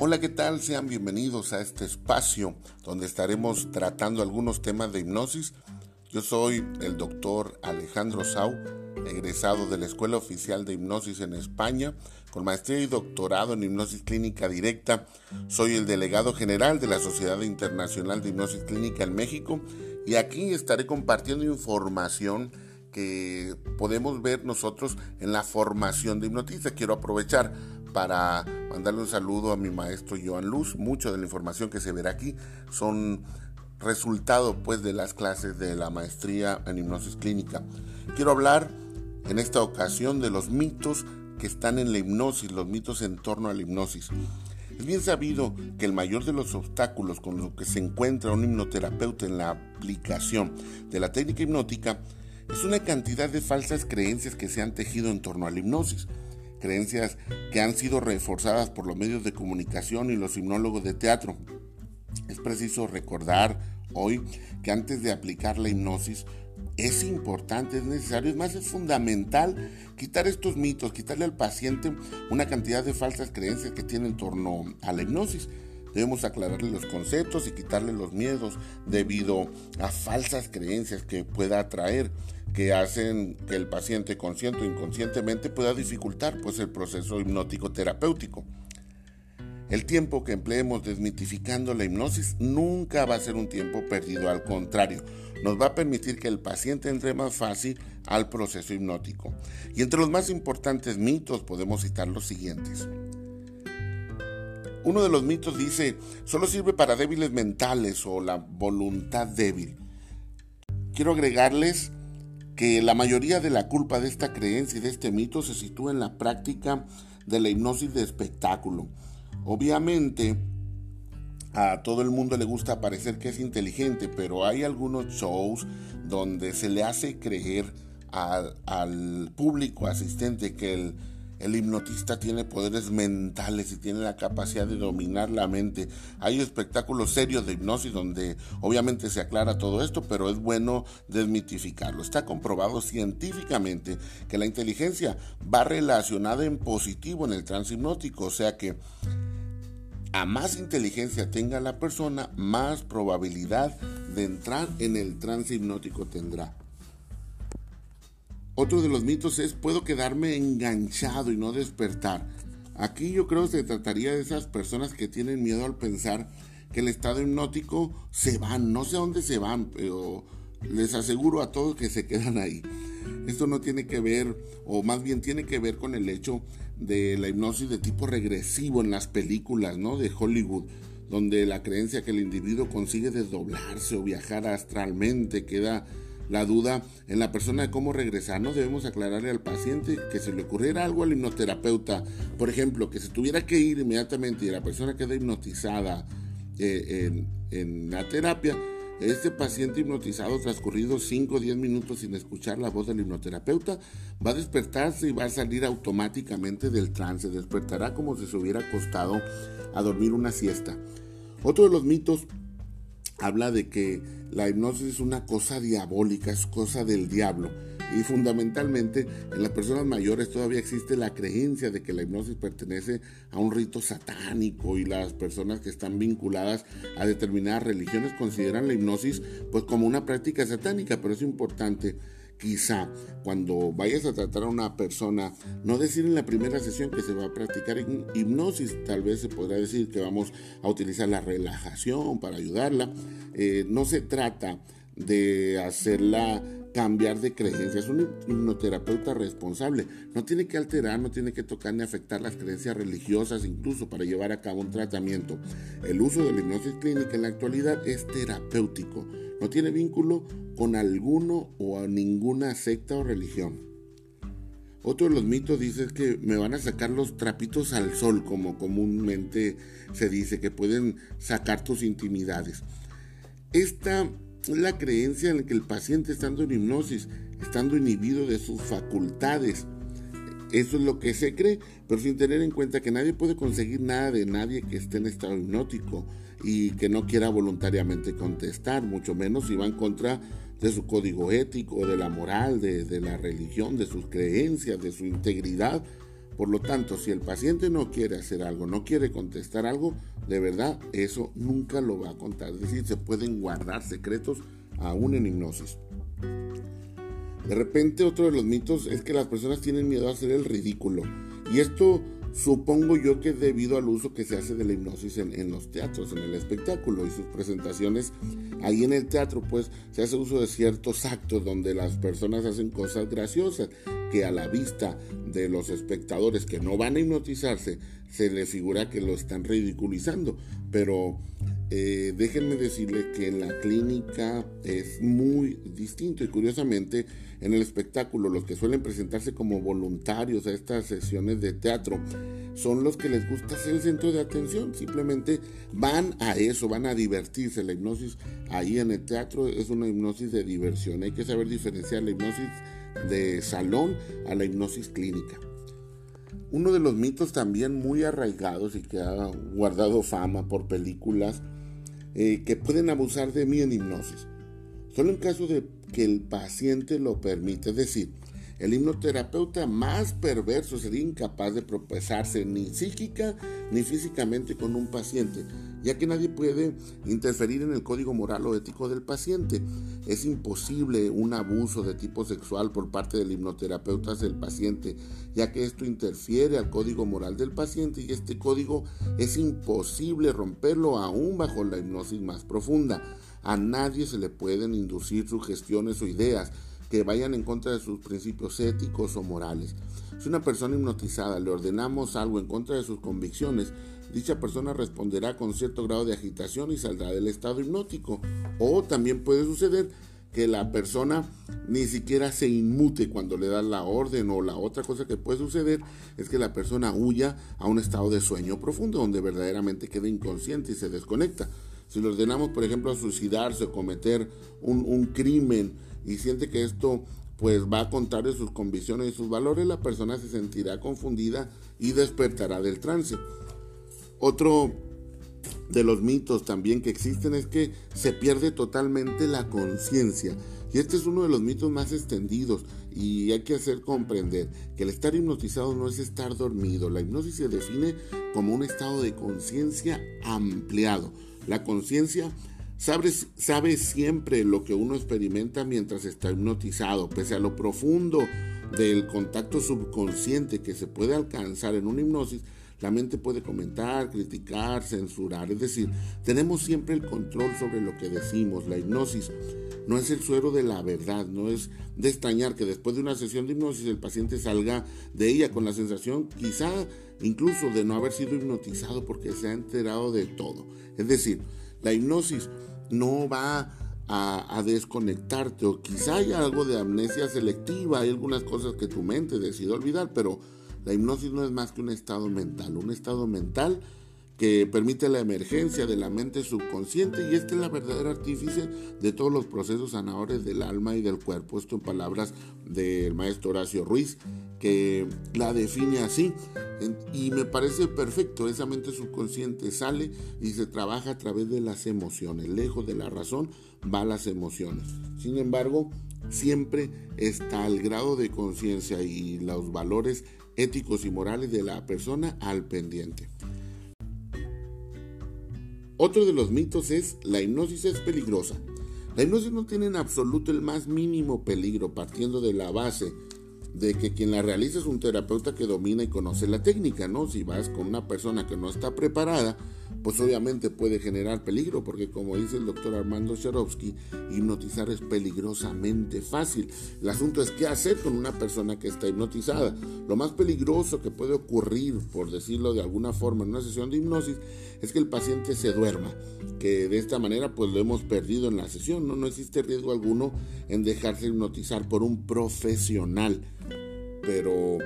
Hola, ¿qué tal? Sean bienvenidos a este espacio donde estaremos tratando algunos temas de hipnosis. Yo soy el doctor Alejandro Sau, egresado de la Escuela Oficial de Hipnosis en España, con maestría y doctorado en hipnosis clínica directa. Soy el delegado general de la Sociedad Internacional de Hipnosis Clínica en México y aquí estaré compartiendo información que podemos ver nosotros en la formación de hipnotista. Quiero aprovechar para mandarle un saludo a mi maestro Joan Luz. Mucho de la información que se verá aquí son resultado pues de las clases de la maestría en hipnosis clínica. Quiero hablar en esta ocasión de los mitos que están en la hipnosis, los mitos en torno a la hipnosis. Es bien sabido que el mayor de los obstáculos con los que se encuentra un hipnoterapeuta en la aplicación de la técnica hipnótica es una cantidad de falsas creencias que se han tejido en torno a la hipnosis creencias que han sido reforzadas por los medios de comunicación y los hipnólogos de teatro. Es preciso recordar hoy que antes de aplicar la hipnosis es importante, es necesario, es más, es fundamental quitar estos mitos, quitarle al paciente una cantidad de falsas creencias que tiene en torno a la hipnosis. Debemos aclararle los conceptos y quitarle los miedos debido a falsas creencias que pueda atraer que hacen que el paciente consciente o inconscientemente pueda dificultar pues, el proceso hipnótico terapéutico. El tiempo que empleemos desmitificando la hipnosis nunca va a ser un tiempo perdido, al contrario, nos va a permitir que el paciente entre más fácil al proceso hipnótico. Y entre los más importantes mitos podemos citar los siguientes. Uno de los mitos dice, solo sirve para débiles mentales o la voluntad débil. Quiero agregarles que la mayoría de la culpa de esta creencia y de este mito se sitúa en la práctica de la hipnosis de espectáculo. Obviamente, a todo el mundo le gusta parecer que es inteligente, pero hay algunos shows donde se le hace creer al, al público asistente que el el hipnotista tiene poderes mentales y tiene la capacidad de dominar la mente. Hay espectáculos serios de hipnosis donde obviamente se aclara todo esto, pero es bueno desmitificarlo. Está comprobado científicamente que la inteligencia va relacionada en positivo en el trance hipnótico, o sea que a más inteligencia tenga la persona, más probabilidad de entrar en el trance hipnótico tendrá. Otro de los mitos es puedo quedarme enganchado y no despertar. Aquí yo creo que se trataría de esas personas que tienen miedo al pensar que el estado hipnótico se van, no sé a dónde se van, pero les aseguro a todos que se quedan ahí. Esto no tiene que ver, o más bien tiene que ver con el hecho de la hipnosis de tipo regresivo en las películas, ¿no? De Hollywood, donde la creencia que el individuo consigue desdoblarse o viajar astralmente queda la duda en la persona de cómo regresar. No debemos aclararle al paciente que se le ocurriera algo al hipnoterapeuta. Por ejemplo, que se tuviera que ir inmediatamente y la persona queda hipnotizada eh, en, la terapia. Este paciente hipnotizado, transcurridos 5 o 10 minutos sin escuchar la voz del hipnoterapeuta, va a despertarse y va a salir automáticamente del trance. Despertará como si se hubiera acostado a dormir una siesta. Otro de los mitos habla de que la hipnosis es una cosa diabólica, es cosa del diablo. Y fundamentalmente en las personas mayores todavía existe la creencia de que la hipnosis pertenece a un rito satánico y las personas que están vinculadas a determinadas religiones consideran la hipnosis pues como una práctica satánica, pero es importante quizá cuando vayas a tratar a una persona, no decir en la primera sesión que se va a practicar hipnosis, tal vez se podrá decir que vamos a utilizar la relajación para ayudarla. Eh, no se trata de hacerla cambiar de creencias. Un hipnoterapeuta responsable. No tiene que alterar, no tiene que tocar ni afectar las creencias religiosas, incluso para llevar a cabo un tratamiento. El uso de la hipnosis clínica en la actualidad es terapéutico. No tiene vínculo con alguno o a ninguna secta o religión. Otro de los mitos dice que me van a sacar los trapitos al sol, como comúnmente se dice, que pueden sacar tus intimidades. Esta es la creencia en que el paciente estando en hipnosis, estando inhibido de sus facultades, eso es lo que se cree, pero sin tener en cuenta que nadie puede conseguir nada de nadie que esté en estado hipnótico. y que no quiera voluntariamente contestar, mucho menos si va en contra de su código ético, de la moral, de, de la religión, de sus creencias, de su integridad. Por lo tanto, si el paciente no quiere hacer algo, no quiere contestar algo, de verdad eso nunca lo va a contar. Es decir, se pueden guardar secretos aún en hipnosis. De repente otro de los mitos es que las personas tienen miedo a hacer el ridículo. Y esto Supongo yo que es debido al uso que se hace de la hipnosis en, los teatros, en el espectáculo y sus presentaciones. Ahí en el teatro, pues, se hace uso de ciertos actos donde las personas hacen cosas graciosas que a la vista de los espectadores que no van a hipnotizarse, se les figura que lo están ridiculizando. Pero eh, déjenme decirles que la clínica es muy distinto y curiosamente en el espectáculo los que suelen presentarse como voluntarios a estas sesiones de teatro son los que les gusta ser el centro de atención, simplemente van a eso, van a divertirse. La hipnosis ahí en el teatro es una hipnosis de diversión, hay que saber diferenciar la hipnosis de salón a la hipnosis clínica. Uno de los mitos también muy arraigados y que ha guardado fama por películas eh, que pueden abusar de mí en hipnosis. Solo en caso de que el paciente lo permite. Es decir, el hipnoterapeuta más perverso sería incapaz de propesarse ni psíquica ni físicamente con un paciente, ya que nadie puede interferir en el código moral o ético del paciente. Es imposible un abuso de tipo sexual por parte del hipnoterapeuta hacia el paciente, ya que esto interfiere al código moral del paciente y este código es imposible romperlo aún bajo la hipnosis más profunda. A nadie se le pueden inducir sugestiones o ideas que vayan en contra de sus principios éticos o morales. Si una persona hipnotizada le ordenamos algo en contra de sus convicciones, dicha persona responderá con cierto grado de agitación y saldrá del estado hipnótico. O también puede suceder que la persona ni siquiera se inmute cuando le da la orden o la otra cosa que puede suceder es que la persona huya a un estado de sueño profundo donde verdaderamente queda inconsciente y se desconecta. Si le ordenamos, por ejemplo, a suicidarse o cometer un, crimen y siente que esto pues va a contar de sus convicciones y sus valores, la persona se sentirá confundida y despertará del trance. Otro de los mitos también que existen es que se pierde totalmente la conciencia. Y este es uno de los mitos más extendidos y hay que hacer comprender que el estar hipnotizado no es estar dormido. La hipnosis se define como un estado de conciencia ampliado la conciencia sabe, sabe siempre lo que uno experimenta mientras está hipnotizado, pese a lo profundo del contacto subconsciente que se puede alcanzar en una hipnosis, la mente puede comentar, criticar, censurar. Es decir, tenemos siempre el control sobre lo que decimos. La hipnosis no es el suero de la verdad. No es de extrañar que después de una sesión de hipnosis el paciente salga de ella con la sensación quizá incluso de no haber sido hipnotizado porque se ha enterado de todo. Es decir, la hipnosis no va a, desconectarte o quizá haya algo de amnesia selectiva, hay algunas cosas que tu mente decide olvidar, pero la hipnosis no es más que un estado mental, un estado mental que permite la emergencia de la mente subconsciente y este es la verdadera artífice de todos los procesos sanadores del alma y del cuerpo. Esto en palabras del maestro Horacio Ruiz, que la define así y me parece perfecto. Esa mente subconsciente sale y se trabaja a través de las emociones. Lejos de la razón va las emociones. Sin embargo, siempre está el grado de conciencia y los valores éticos y morales de la persona al pendiente. Otro de los mitos es la hipnosis es peligrosa. La hipnosis no tiene en absoluto el más mínimo peligro, partiendo de la base de que quien la realiza es un terapeuta que domina y conoce la técnica, ¿no? Si vas con una persona que no está preparada, pues obviamente puede generar peligro, porque como dice el doctor Armando Sharovsky, hipnotizar es peligrosamente fácil. El asunto es qué hacer con una persona que está hipnotizada. Lo más peligroso que puede ocurrir, por decirlo de alguna forma, en una sesión de hipnosis, es que el paciente se duerma, que de esta manera pues lo hemos perdido en la sesión, no, no existe riesgo alguno en dejarse hipnotizar por un profesional, pero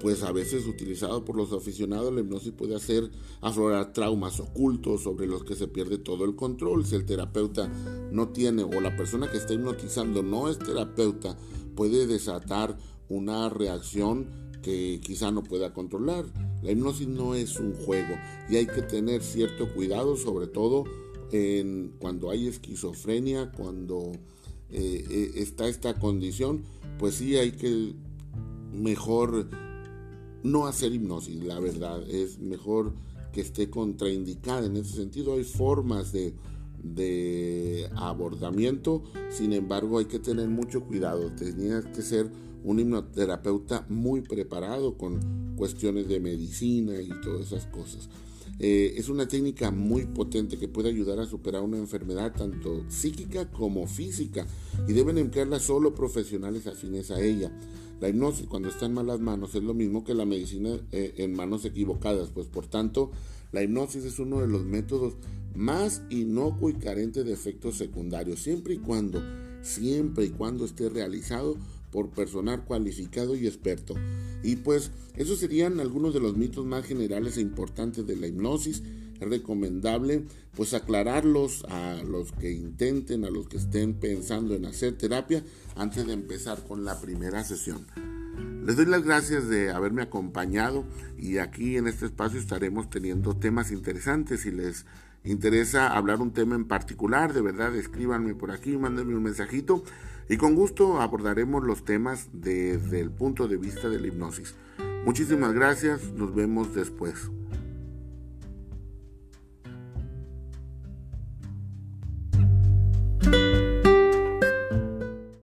pues a veces utilizado por los aficionados, la hipnosis puede hacer aflorar traumas ocultos sobre los que se pierde todo el control. Si el terapeuta no tiene o la persona que está hipnotizando no es terapeuta, puede desatar una reacción que quizá no pueda controlar. La hipnosis no es un juego y hay que tener cierto cuidado, sobre todo en, cuando hay esquizofrenia, cuando eh, eh, está esta condición, pues sí hay que mejor no hacer hipnosis, la verdad, es mejor que esté contraindicada en ese sentido. Hay formas de, abordamiento, sin embargo hay que tener mucho cuidado, tenía que ser un hipnoterapeuta muy preparado con cuestiones de medicina y todas esas cosas. Eh, es una técnica muy potente que puede ayudar a superar una enfermedad tanto psíquica como física y deben emplearla solo profesionales afines a ella. La hipnosis cuando está en malas manos es lo mismo que la medicina eh, en manos equivocadas, pues por tanto la hipnosis es uno de los métodos más inocuo y carente de efectos secundarios, siempre y cuando, siempre y cuando esté realizado por personal cualificado y experto. Y pues esos serían algunos de los mitos más generales e importantes de la hipnosis. Es recomendable pues aclararlos a los que intenten, a los que estén pensando en hacer terapia antes de empezar con la primera sesión. Les doy las gracias de haberme acompañado y aquí en este espacio estaremos teniendo temas interesantes. Si les interesa hablar un tema en particular, de verdad escríbanme por aquí, mándenme un mensajito y con gusto abordaremos los temas desde el punto de vista de la hipnosis. Muchísimas gracias, nos vemos después.